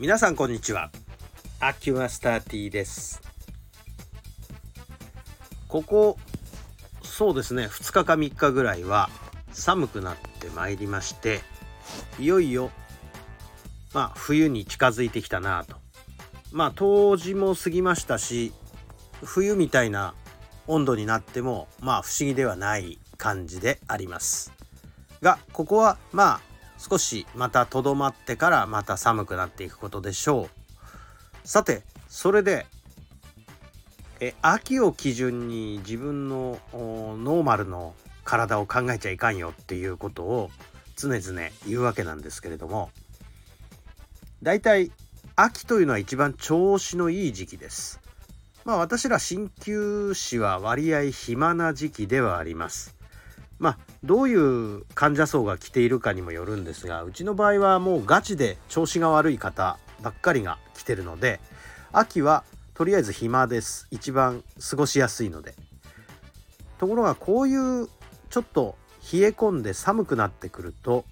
皆さんこんにちは。アキュマスター T です。ここそうですね2日か3日ぐらいは寒くなってまいりましていよいよまあ冬に近づいてきたなと。まあ冬至も過ぎましたし冬みたいな温度になってもまあ不思議ではない感じであります。がここはまあ少しまたとどまってからまた寒くなっていくことでしょうさてそれでえ秋を基準に自分のノーマルの体を考えちゃいかんよっていうことを常々言うわけなんですけれどもだいたい秋というのは一番調子のいい時期です。まあ私ら鍼灸師は割合暇な時期ではあります。まあどういう患者層が来ているかにもよるんですがうちの場合はもうガチで調子が悪い方ばっかりが来てるので秋はとりあえず暇です。一番過ごしやすいので。ところがこういうちょっと冷え込んで寒くなってくると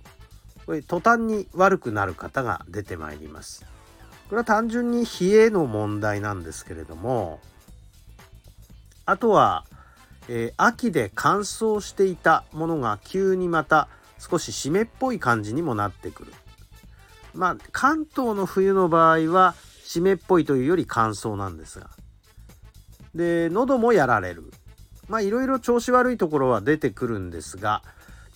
これ途端に悪くなる方が出てまいります。これは単純に冷えの問題なんですけれどもあとは、えー、秋で乾燥していたものが急にまた少し湿っぽい感じにもなってくる。まあ関東の冬の場合は湿っぽいというより乾燥なんですが。で喉もやられる。まあいろいろ調子悪いところは出てくるんですが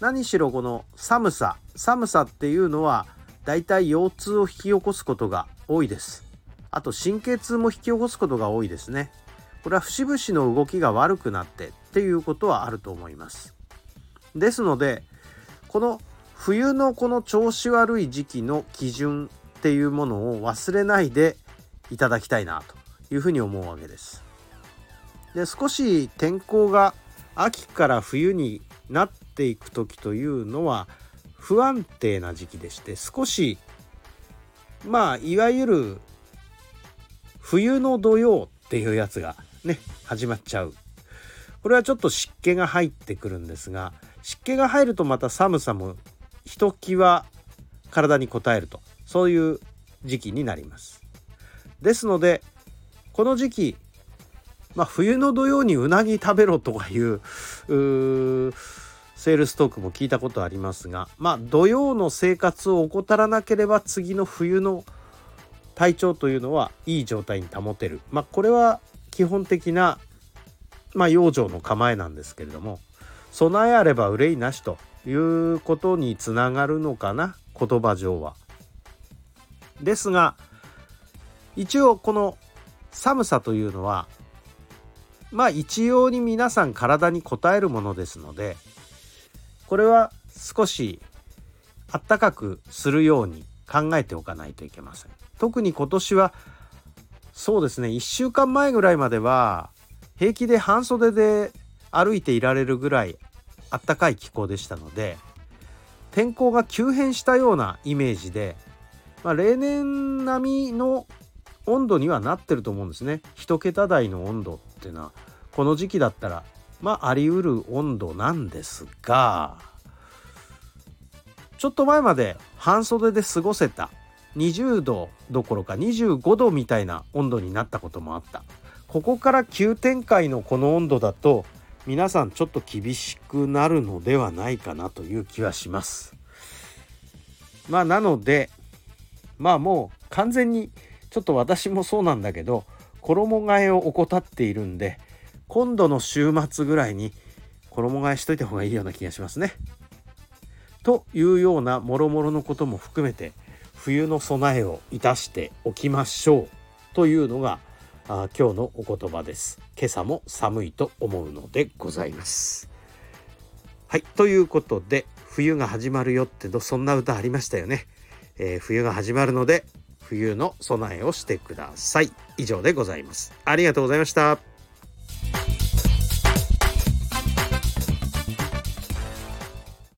何しろこの寒さ寒さっていうのはだいたい腰痛を引き起こすことが多いです。あと神経痛も引き起こすことが多いですね。これは節々の動きが悪くなってっていうことはあると思いますですのでこの冬のこの調子悪い時期の基準っていうものを忘れないでいただきたいなというふうに思うわけです。で少し天候が秋から冬になっていく時というのは不安定な時期でして少しまあいわゆる冬の土曜っていうやつがね始まっちゃうこれはちょっと湿気が入ってくるんですが湿気が入るとまた寒さもひときわ体に応えるとそういう時期になります。ですのでこの時期まあ、冬の土曜にうなぎ食べろとかいうセールストークも聞いたことありますがまあ土曜の生活を怠らなければ次の冬の体調というのはいい状態に保てる。まあこれは基本的なまあ養生の構えなんですけれども備えあれば憂いなしということにつながるのかな言葉上は。ですが一応この寒さというのはまあ一様に皆さん体に応えるものですのでこれは少しあったかくするように考えておかないといけません特に今年はそうですね1週間前ぐらいまでは平気で半袖で歩いていられるぐらいあったかい気候でしたので天候が急変したようなイメージで、まあ、例年並みの温度にはなってると思うんですね。1桁台の温度っていうのはこの時期だったらまああり得る温度なんですがちょっと前まで半袖で過ごせた20度どころか25度みたいな温度になったこともあった。ここから急展開のこの温度だと皆さんちょっと厳しくなるのではないかなという気はしますまあなのでまあもう完全にちょっと私もそうなんだけど衣替えを怠っているんで今度の週末ぐらいに衣替えしといた方がいいような気がしますね。というようなもろもろのことも含めて冬の備えをいたしておきましょうというのがあ今日のお言葉です。今朝も寒いと思うのでございます。はいということで冬が始まるよってそんな歌ありましたよね。えー、冬が始まるので冬の備えをしてください。以上でございます。ありがとうございました。